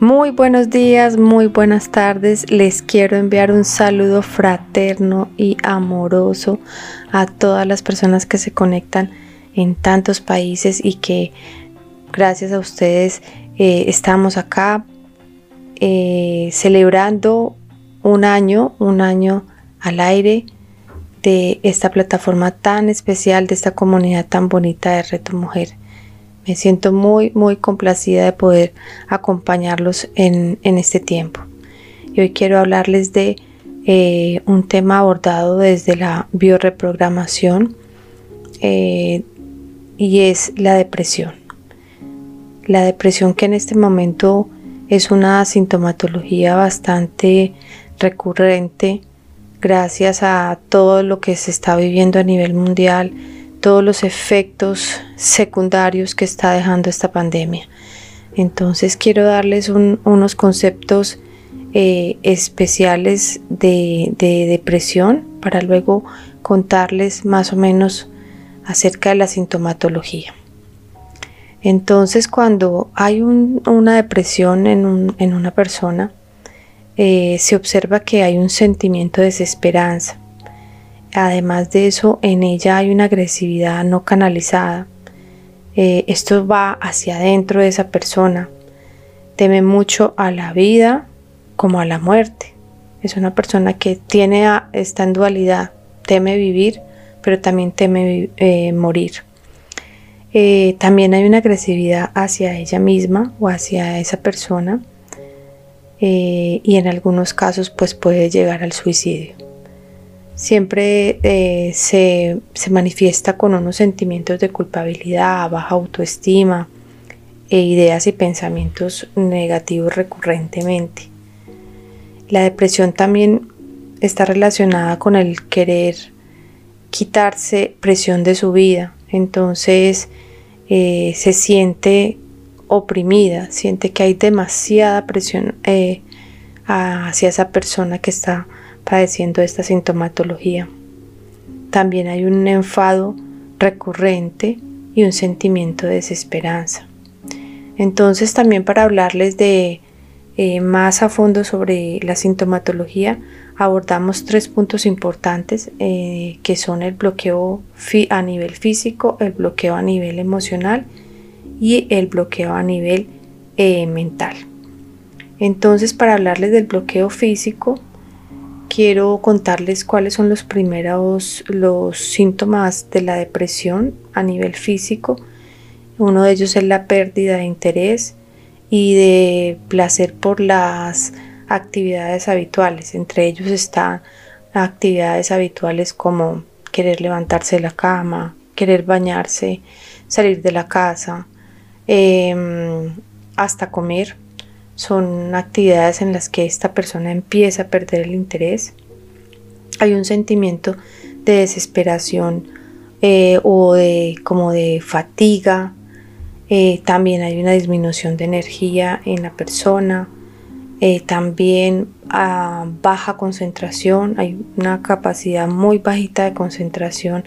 Muy buenos días, muy buenas tardes. Les quiero enviar un saludo fraterno y amoroso a todas las personas que se conectan en tantos países y que gracias a ustedes eh, estamos acá eh, celebrando un año, un año al aire de esta plataforma tan especial, de esta comunidad tan bonita de Reto Mujer. Me siento muy, muy complacida de poder acompañarlos en, este tiempo. Y hoy quiero hablarles de eh, un tema abordado desde la bioreprogramación eh, y es la depresión. La depresión que en este momento es una sintomatología bastante recurrente gracias a todo lo que se está viviendo a nivel mundial todos los efectos secundarios que está dejando esta pandemia. Entonces quiero darles unos conceptos eh, especiales de, depresión para luego contarles más o menos acerca de la sintomatología. Entonces cuando hay una depresión en, una persona, eh, se observa que hay un sentimiento de desesperanza, Además de eso, en ella hay una agresividad no canalizada. Eh, esto va hacia adentro de esa persona. Teme mucho a la vida como a la muerte. Es una persona que tiene está en dualidad. Teme vivir, pero también teme eh, morir. Eh, también hay una agresividad hacia ella misma o hacia esa persona. y en algunos casos pues puede llegar al suicidio siempre eh, se, manifiesta con unos sentimientos de culpabilidad, baja autoestima e ideas y pensamientos negativos recurrentemente. La depresión también está relacionada con el querer quitarse presión de su vida, entonces eh, se siente oprimida, siente que hay demasiada presión eh, hacia esa persona que está padeciendo esta sintomatología. También hay un enfado recurrente y un sentimiento de desesperanza. Entonces también para hablarles de eh, más a fondo sobre la sintomatología abordamos tres puntos importantes eh, que son el bloqueo a nivel físico, el bloqueo a nivel emocional y el bloqueo a nivel eh, mental. Entonces para hablarles del bloqueo físico quiero contarles cuáles son los primeros los síntomas de la depresión a nivel físico. Uno de ellos es la pérdida de interés y de placer por las actividades habituales. Entre ellos están actividades habituales como querer levantarse de la cama, querer bañarse, salir de la casa, em, hasta comer son actividades en las que esta persona empieza a perder el interés. Hay un sentimiento de desesperación eh, o de como de fatiga. Eh, también hay una disminución de energía en la persona. Eh, también a baja concentración. Hay una capacidad muy bajita de concentración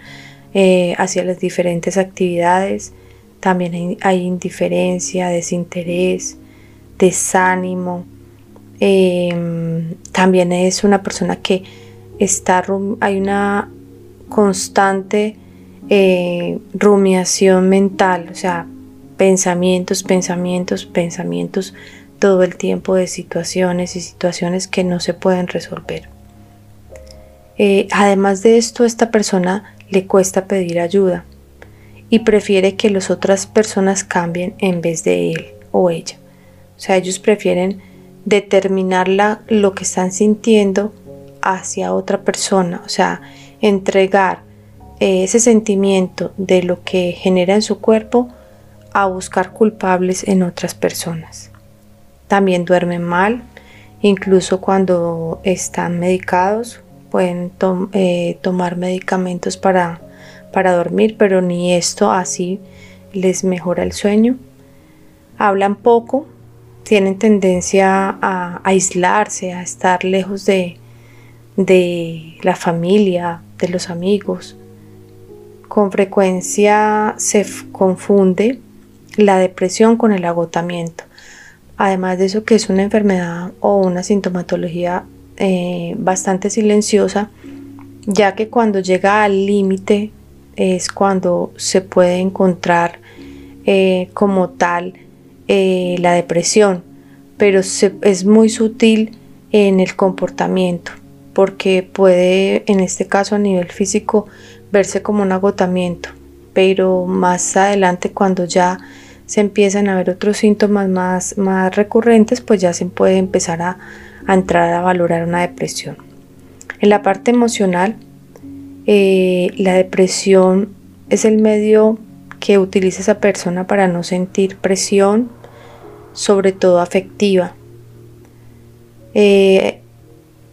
hacia las diferentes actividades. También hay indiferencia, desinterés, desánimo. Em, también es una persona que está, hay una constante eh, rumiación mental, o sea, pensamientos, pensamientos, pensamientos todo el tiempo de situaciones y situaciones que no se pueden resolver. Eh, además de esto, esta persona le cuesta pedir ayuda y prefiere que las otras personas cambien en vez de él o ella. O sea, ellos prefieren determinar lo que están sintiendo hacia otra persona, o sea, entregar eh, ese sentimiento de lo que genera en su cuerpo a buscar culpables en otras personas. También duermen mal incluso cuando están medicados, pueden eh, tomar medicamentos para, para dormir, pero ni esto así les mejora el sueño. Hablan poco, tienen tendencia a aislarse, a estar lejos de, de la familia, de los amigos. Con frecuencia se confunde la depresión con el agotamiento. Además de eso que es una enfermedad o una sintomatología eh, bastante silenciosa, ya que cuando llega al límite es cuando se puede encontrar eh, como tal eh, la depresión, pero es muy sutil en el comportamiento, porque puede, en este caso a nivel físico, verse como un agotamiento, pero más adelante cuando ya se empiezan a ver otros síntomas más, más recurrentes, pues ya se puede empezar a, entrar a valorar una depresión. En la parte emocional, eh, la depresión es el medio que utiliza esa persona para no sentir presión, sobre todo afectiva. Eh,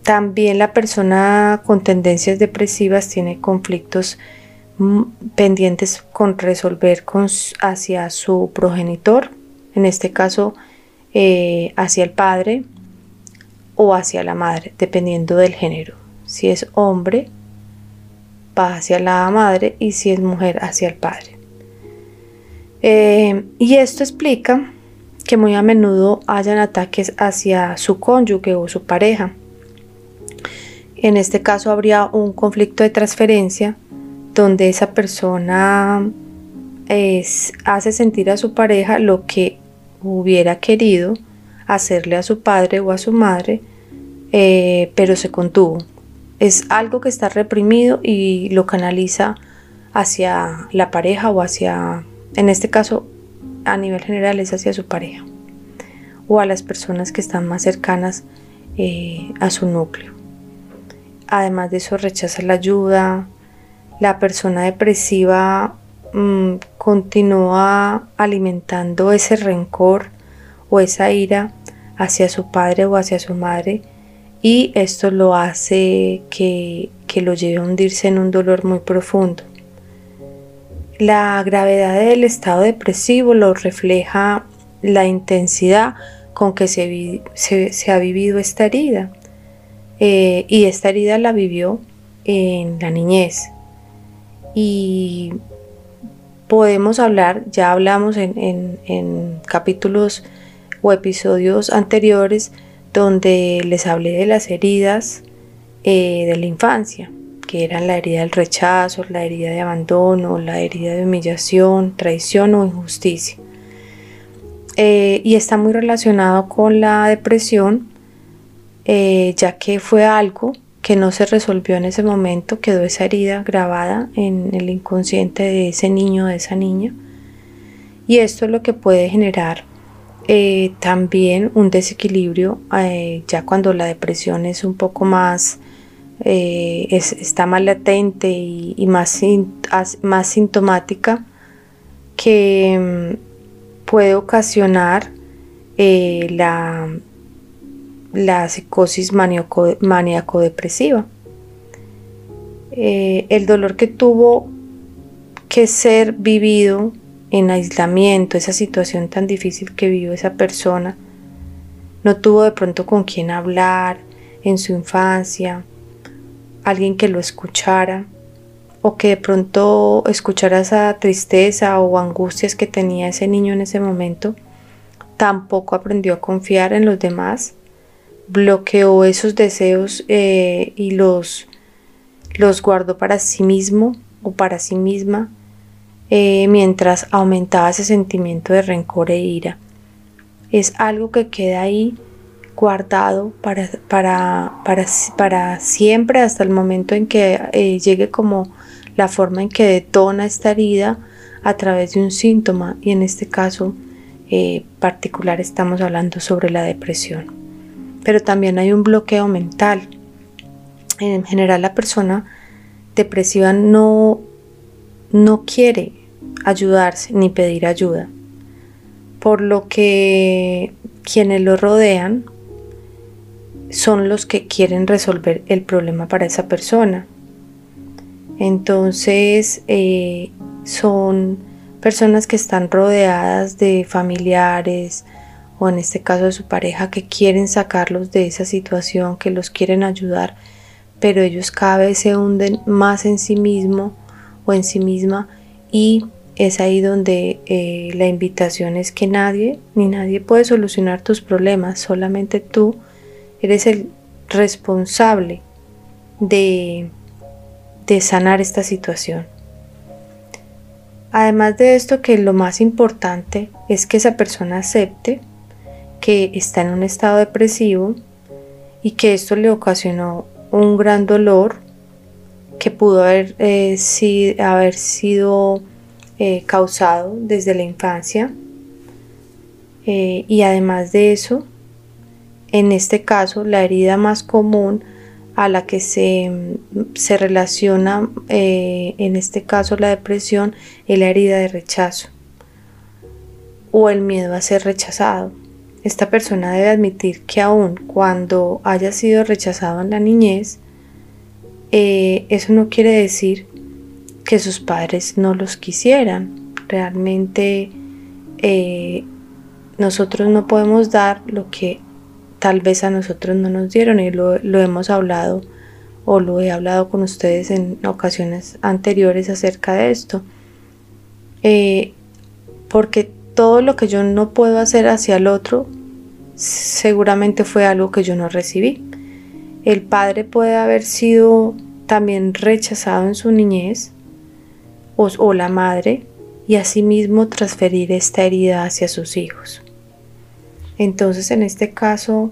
también la persona con tendencias depresivas tiene conflictos mm, pendientes con resolver hacia su progenitor, en este caso eh, hacia el padre o hacia la madre, dependiendo del género. Si es hombre, va hacia la madre y si es mujer, hacia el padre. Eh, y esto explica que muy a menudo hayan ataques hacia su cónyuge o su pareja. En este caso habría un conflicto de transferencia donde esa persona hace sentir a su pareja lo que hubiera querido hacerle a su padre o a su madre, eh, pero se contuvo. Es algo que está reprimido y lo canaliza hacia la pareja o hacia, en este caso, a nivel general es hacia su pareja o a las personas que están más cercanas eh, a su núcleo. Además de eso rechaza la ayuda, la persona depresiva mm, continúa alimentando ese rencor o esa ira hacia su padre o hacia su madre y esto lo hace que, que lo lleve a hundirse en un dolor muy profundo. La gravedad del estado depresivo lo refleja la intensidad con que se, ha vivido esta herida. Eh, y esta herida la vivió en la niñez. Y podemos hablar, ya hablamos en, en capítulos o episodios anteriores donde les hablé de las heridas eh, de la infancia, que la herida del rechazo, la herida de abandono, la herida de humillación, traición o injusticia. Eh, y está muy relacionado con la depresión, eh, ya que fue algo que no se resolvió en ese momento, quedó esa herida grabada en el inconsciente de ese niño de esa niña. Y esto es lo que puede generar eh, también un desequilibrio ya cuando la depresión es un poco más eh, está más latente y, más, más sintomática que mm, puede ocasionar la, la psicosis maníaco-depresiva. el dolor que tuvo que ser vivido en aislamiento, esa situación tan difícil que vivió esa persona. No tuvo de pronto con quién hablar en su infancia, alguien que lo escuchara o que de pronto escuchara esa tristeza o angustias que tenía ese niño en ese momento. Tampoco aprendió a confiar en los demás, bloqueó esos deseos eh, y los, los guardó para sí mismo o para sí misma eh, mientras aumentaba ese sentimiento de rencor e ira. Es algo que queda ahí guardado para, para, para, siempre hasta el momento en que eh, llegue como la forma en que detona esta herida a través de un síntoma y en este caso eh, particular estamos hablando sobre la depresión. Pero también hay un bloqueo mental. En general la persona depresiva no no quiere ayudarse ni pedir ayuda, por lo que quienes lo rodean son los que quieren resolver el problema para esa persona. Entonces eh, son personas que están rodeadas de familiares o en este caso de su pareja que quieren sacarlos de esa situación, que los quieren ayudar, pero ellos cada vez se hunden más en sí mismo o en sí misma y es ahí donde eh, la invitación es que nadie ni nadie puede solucionar tus problemas, solamente tú eres el responsable de, de sanar esta situación. Además de esto, que lo más importante es que esa persona acepte que está en un estado depresivo y que esto le ocasionó un gran dolor que pudo haber, eh, haber sido eh, causado desde la infancia. Eh, y además de eso, en este caso, la herida más común a la que se, se relaciona, en este caso la depresión, es la herida de rechazo o el miedo a ser rechazado. Esta persona debe admitir que aun cuando haya sido rechazado en la niñez, eh, eso no quiere decir que sus padres no los quisieran. Realmente eh, nosotros no podemos dar lo que tal vez a nosotros no nos dieron y lo, hemos hablado o lo he hablado con ustedes en ocasiones anteriores acerca de esto. Eh, porque todo lo que yo no puedo hacer hacia el otro seguramente fue algo que yo no recibí. El padre puede haber sido también rechazado en su niñez o, la madre y asimismo transferir esta herida hacia sus hijos. Entonces en este caso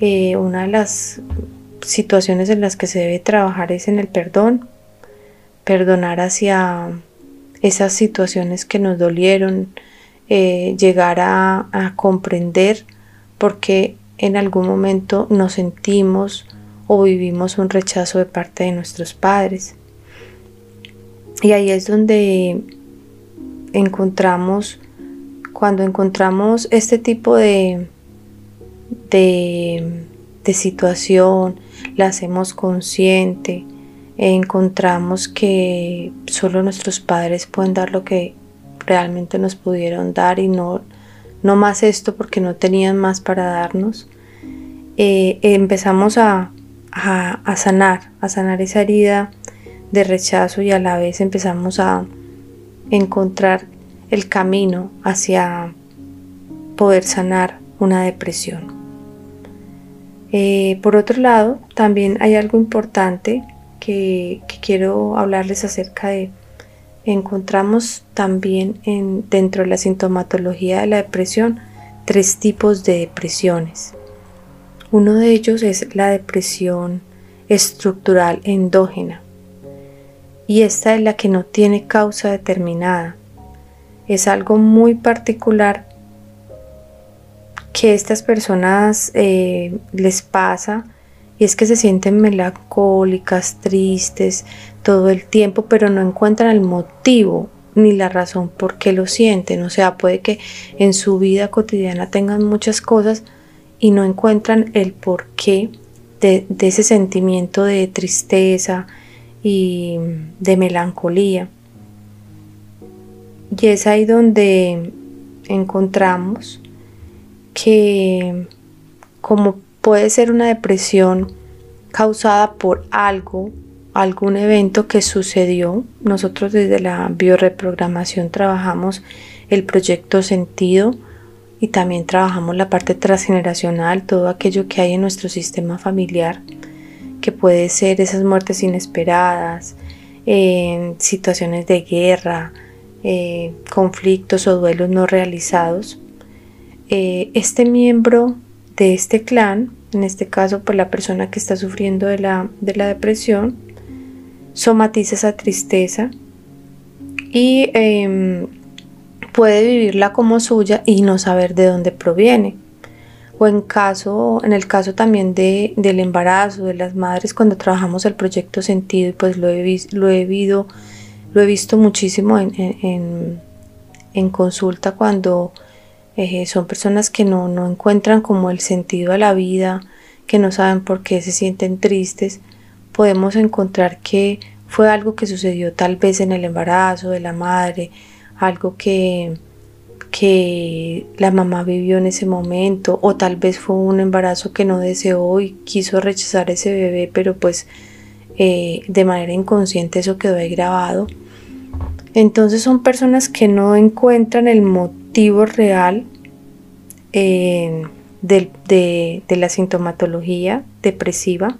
eh, una de las situaciones en las que se debe trabajar es en el perdón, perdonar hacia esas situaciones que nos dolieron, eh, llegar a, comprender por qué en algún momento nos sentimos o vivimos un rechazo de parte de nuestros padres. Y ahí es donde encontramos, cuando encontramos este tipo de, de, situación, la hacemos consciente, encontramos que solo nuestros padres pueden dar lo que realmente nos pudieron dar y no, no más esto porque no tenían más para darnos, eh, empezamos a, a, sanar, a sanar esa herida de rechazo y a la vez empezamos a encontrar el camino hacia poder sanar una depresión. Eh, por otro lado, también hay algo importante que quiero hablarles acerca de encontramos también en, dentro de la sintomatología de la depresión tres tipos de depresiones. Uno de ellos es la depresión estructural endógena y esta es la que no tiene causa determinada. Es algo muy particular que estas personas eh, les pasa y es que se sienten melancólicas, tristes todo el tiempo, pero no encuentran el motivo ni la razón por qué lo sienten. O sea, puede que en su vida cotidiana tengan muchas cosas y no encuentran el porqué de, de ese sentimiento de tristeza y de melancolía. Y es ahí donde encontramos que como puede ser una depresión causada por algo, algún evento que sucedió. Nosotros desde la bioreprogramación trabajamos el proyecto sentido y también trabajamos la parte transgeneracional, todo aquello que hay en nuestro sistema familiar, que puede ser esas muertes inesperadas, en situaciones de guerra, eh, conflictos o duelos no realizados. Eh, este miembro de este clan en este caso por la persona que está sufriendo de la, depresión, somatiza esa tristeza y em, puede vivirla como suya y no saber de dónde proviene. O en, caso, en el caso también de, del embarazo de las madres, cuando trabajamos el proyecto sentido, pues lo he, lo he, lo he visto muchísimo en, en consulta cuando eh, son personas que no, encuentran como el sentido a la vida, que no saben por qué se sienten tristes, podemos encontrar que fue algo que sucedió tal vez en el embarazo de la madre, algo que, que la mamá vivió en ese momento, o tal vez fue un embarazo que no deseó y quiso rechazar ese bebé, pero pues eh, de manera inconsciente eso quedó ahí grabado. Entonces son personas que no encuentran el motivo real eh, de, la sintomatología depresiva,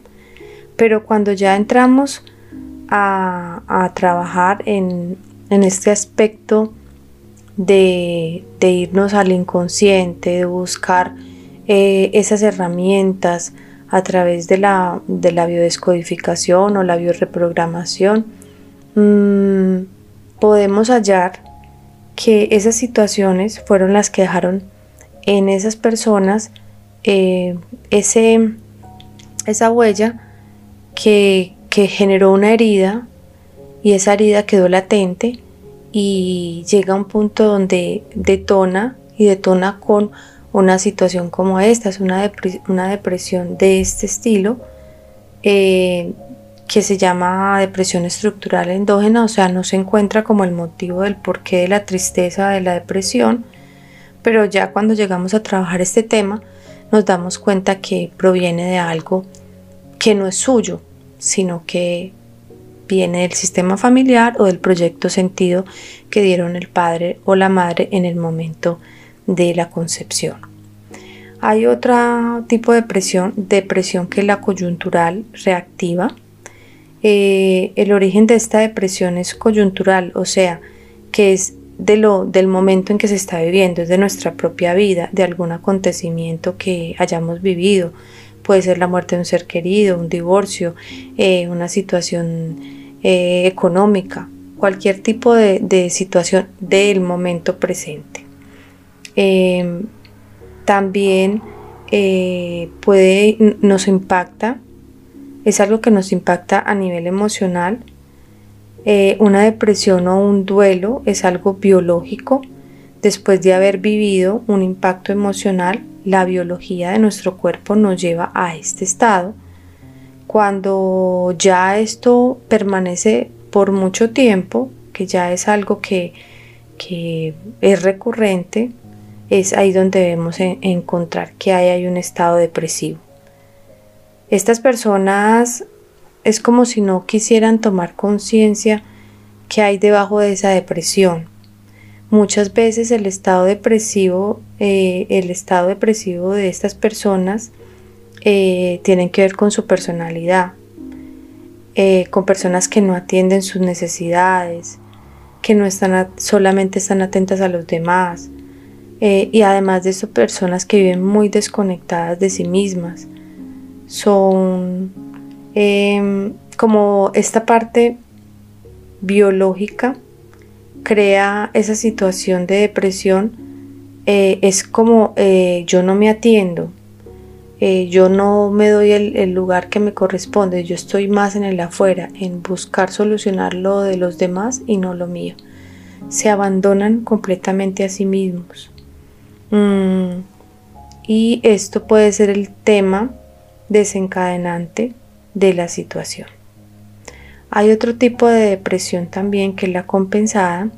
pero cuando ya entramos a, trabajar en, este aspecto de, irnos al inconsciente, de buscar eh, esas herramientas a través de la, de la biodescodificación o la bioreprogramación, mm, podemos hallar que esas situaciones fueron las que dejaron en esas personas eh, ese, esa huella que, que generó una herida y esa herida quedó latente y llega a un punto donde detona y detona con una situación como esta, es una, una depresión de este estilo eh, que se llama depresión estructural endógena, o sea, no se encuentra como el motivo del porqué de la tristeza de la depresión, pero ya cuando llegamos a trabajar este tema nos damos cuenta que proviene de algo que no es suyo, sino que viene del sistema familiar o del proyecto sentido que dieron el padre o la madre en el momento de la concepción. Hay otro tipo de depresión, depresión que es la coyuntural reactiva. Eh, el origen de esta depresión es coyuntural, o sea, que es de lo, del momento en que se está viviendo, es de nuestra propia vida, de algún acontecimiento que hayamos vivido. Puede ser la muerte de un ser querido, un divorcio, eh, una situación eh, económica, cualquier tipo de, situación del momento presente. Em, también eh, puede, nos impacta, es algo que nos impacta a nivel emocional, eh, una depresión o un duelo es algo biológico. Después de haber vivido un impacto emocional, la biología de nuestro cuerpo nos lleva a este estado. Cuando ya esto permanece por mucho tiempo, que ya es algo que, es recurrente, es ahí donde debemos encontrar que hay un estado depresivo. Estas personas es como si no quisieran tomar conciencia que hay debajo de esa depresión. Muchas veces el estado depresivo, eh, el estado depresivo de estas personas eh, tienen que ver con su personalidad, eh, con personas que no atienden sus necesidades, que no están solamente están atentas a los demás, y además de eso personas que viven muy desconectadas de sí mismas. Son Em, como esta parte biológica crea esa situación de depresión, eh, es como eh, yo no me atiendo, eh, yo no me doy el, lugar que me corresponde, yo estoy más en el afuera, en buscar solucionar lo de los demás y no lo mío. Se abandonan completamente a sí mismos. Mm, y esto puede ser el tema desencadenante de la situación. Hay otro tipo de depresión también que es la compensada,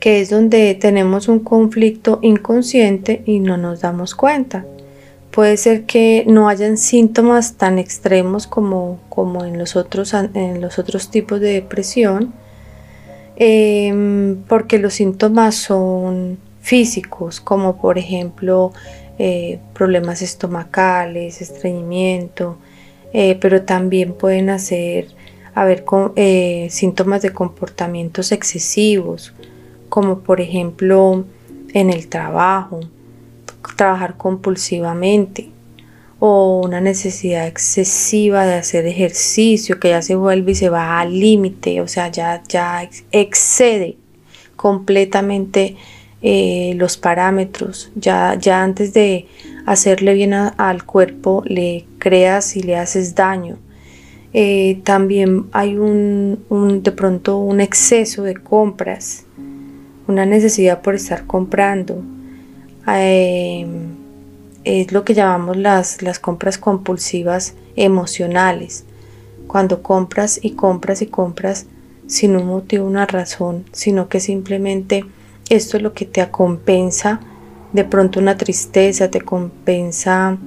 que es donde tenemos un conflicto inconsciente y no nos damos cuenta. Puede ser que no hayan síntomas tan extremos como, como en, los otros, en los otros tipos de depresión, em, porque los síntomas son físicos, como por ejemplo eh, problemas estomacales, estreñimiento, eh, pero también pueden hacer haber eh, síntomas de comportamientos excesivos, como por ejemplo en el trabajo, trabajar compulsivamente o una necesidad excesiva de hacer ejercicio que ya se vuelve y se va al límite, o sea, ya, ya excede completamente eh, los parámetros, ya, ya antes de hacerle bien al cuerpo le creas y le haces daño. Eh, también hay un, de pronto un exceso de compras, una necesidad por estar comprando. Em, es lo que llamamos las, las compras compulsivas emocionales. Cuando compras y compras y compras sin un motivo, una razón, sino que simplemente esto es lo que te compensa de pronto una tristeza, te compensa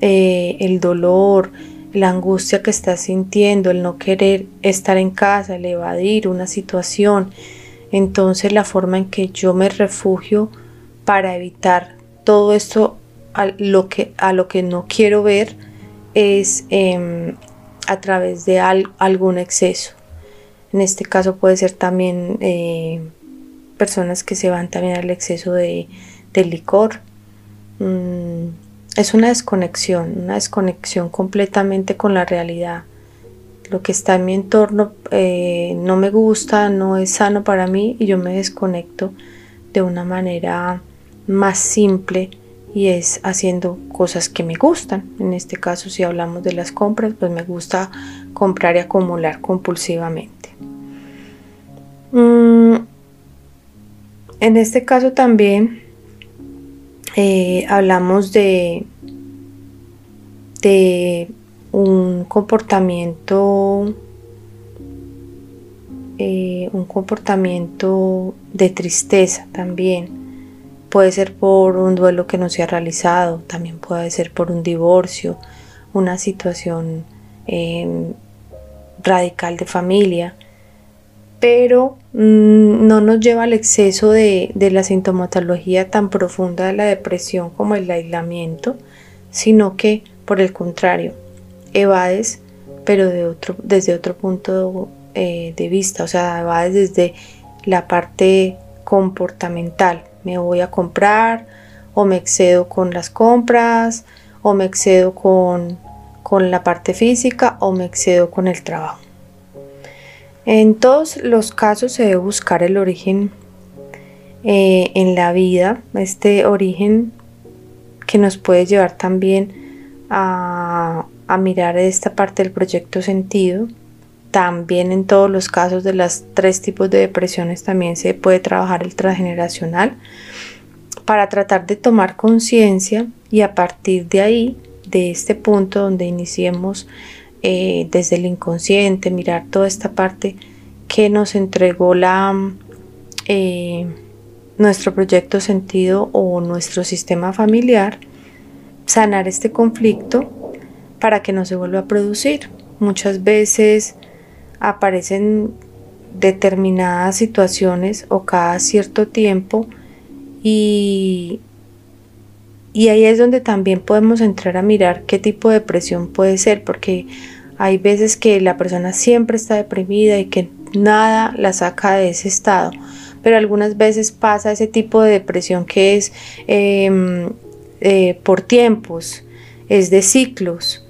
eh, el dolor, la angustia que estás sintiendo, el no querer estar en casa, el evadir una situación. Entonces la forma en que yo me refugio para evitar todo esto a lo que, a lo que no quiero ver es em, a través de algún exceso. En este caso puede ser también eh, personas que se van también al exceso de, licor. Mm, es una desconexión, una desconexión completamente con la realidad. Lo que está en mi entorno eh, no me gusta, no es sano para mí y yo me desconecto de una manera más simple y es haciendo cosas que me gustan. En este caso, si hablamos de las compras, pues me gusta comprar y acumular compulsivamente. Mm, en este caso también eh, hablamos de, un comportamiento eh, un comportamiento de tristeza también. Puede ser por un duelo que no se ha realizado también puede ser por un divorcio una situación eh, radical de familia pero mm, no nos lleva al exceso de, la sintomatología tan profunda de la depresión como el aislamiento, sino que por el contrario, evades, pero desde otro punto eh, de vista, o sea, evades desde la parte comportamental. Me voy a comprar o me excedo con las compras o me excedo con la parte física o me excedo con el trabajo. En todos los casos se debe buscar el origen eh, en la vida, este origen que nos puede llevar también a, mirar esta parte del proyecto sentido. También en todos los casos de los tres tipos de depresiones también se puede trabajar el transgeneracional para tratar de tomar conciencia y a partir de ahí, de este punto donde iniciemos eh, desde el inconsciente, mirar toda esta parte que nos entregó la, eh, nuestro proyecto sentido o nuestro sistema familiar, sanar este conflicto para que no se vuelva a producir. Muchas veces aparecen determinadas situaciones o cada cierto tiempo y y ahí es donde también podemos entrar a mirar qué tipo de depresión puede ser, porque hay veces que la persona siempre está deprimida y que nada la saca de ese estado, pero algunas veces pasa ese tipo de depresión que es em, eh, por tiempos, es de ciclos,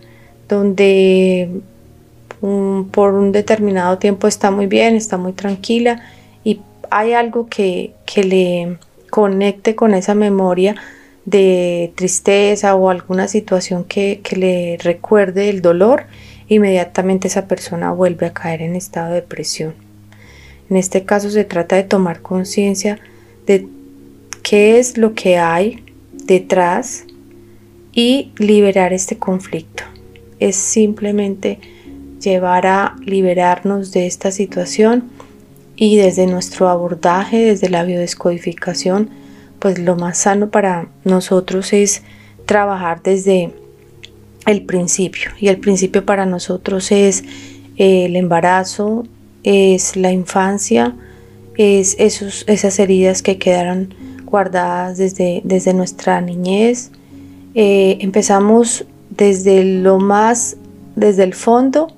donde por un determinado tiempo está muy bien, está muy tranquila y hay algo que, que le conecte con esa memoria de tristeza o alguna situación que, le recuerde el dolor, inmediatamente esa persona vuelve a caer en estado de depresión. En este caso se trata de tomar conciencia de qué es lo que hay detrás y liberar este conflicto. Es simplemente llevar a liberarnos de esta situación y desde nuestro abordaje, desde la biodescodificación, pues lo más sano para nosotros es trabajar desde el principio. Y el principio para nosotros es eh, el embarazo, es la infancia, es esos, esas heridas que quedaron guardadas desde, desde nuestra niñez. Eh, empezamos desde lo más, desde el fondo,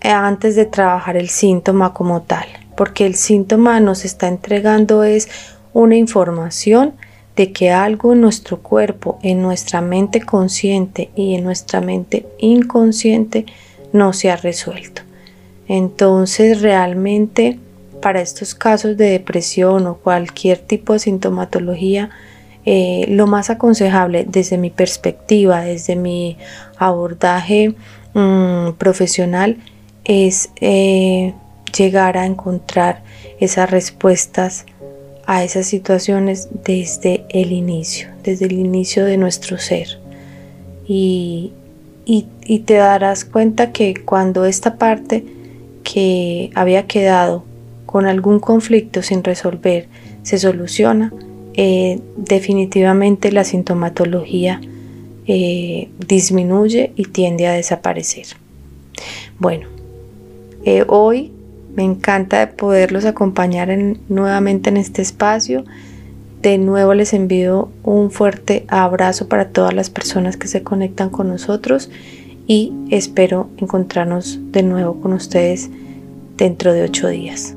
eh, antes de trabajar el síntoma como tal, porque el síntoma nos está entregando es una información de que algo en nuestro cuerpo, en nuestra mente consciente y en nuestra mente inconsciente no se ha resuelto. Entonces realmente para estos casos de depresión o cualquier tipo de sintomatología, eh, lo más aconsejable desde mi perspectiva, desde mi abordaje mm, profesional, es eh, llegar a encontrar esas respuestas a esas situaciones desde el inicio, desde el inicio de nuestro ser. Y, y, te darás cuenta que cuando esta parte que había quedado con algún conflicto sin resolver se soluciona, eh, definitivamente la sintomatología eh, disminuye y tiende a desaparecer. Bueno, eh, hoy me encanta poderlos acompañar nuevamente en este espacio. De nuevo les envío un fuerte abrazo para todas las personas que se conectan con nosotros y espero encontrarnos de nuevo con ustedes dentro de ocho días.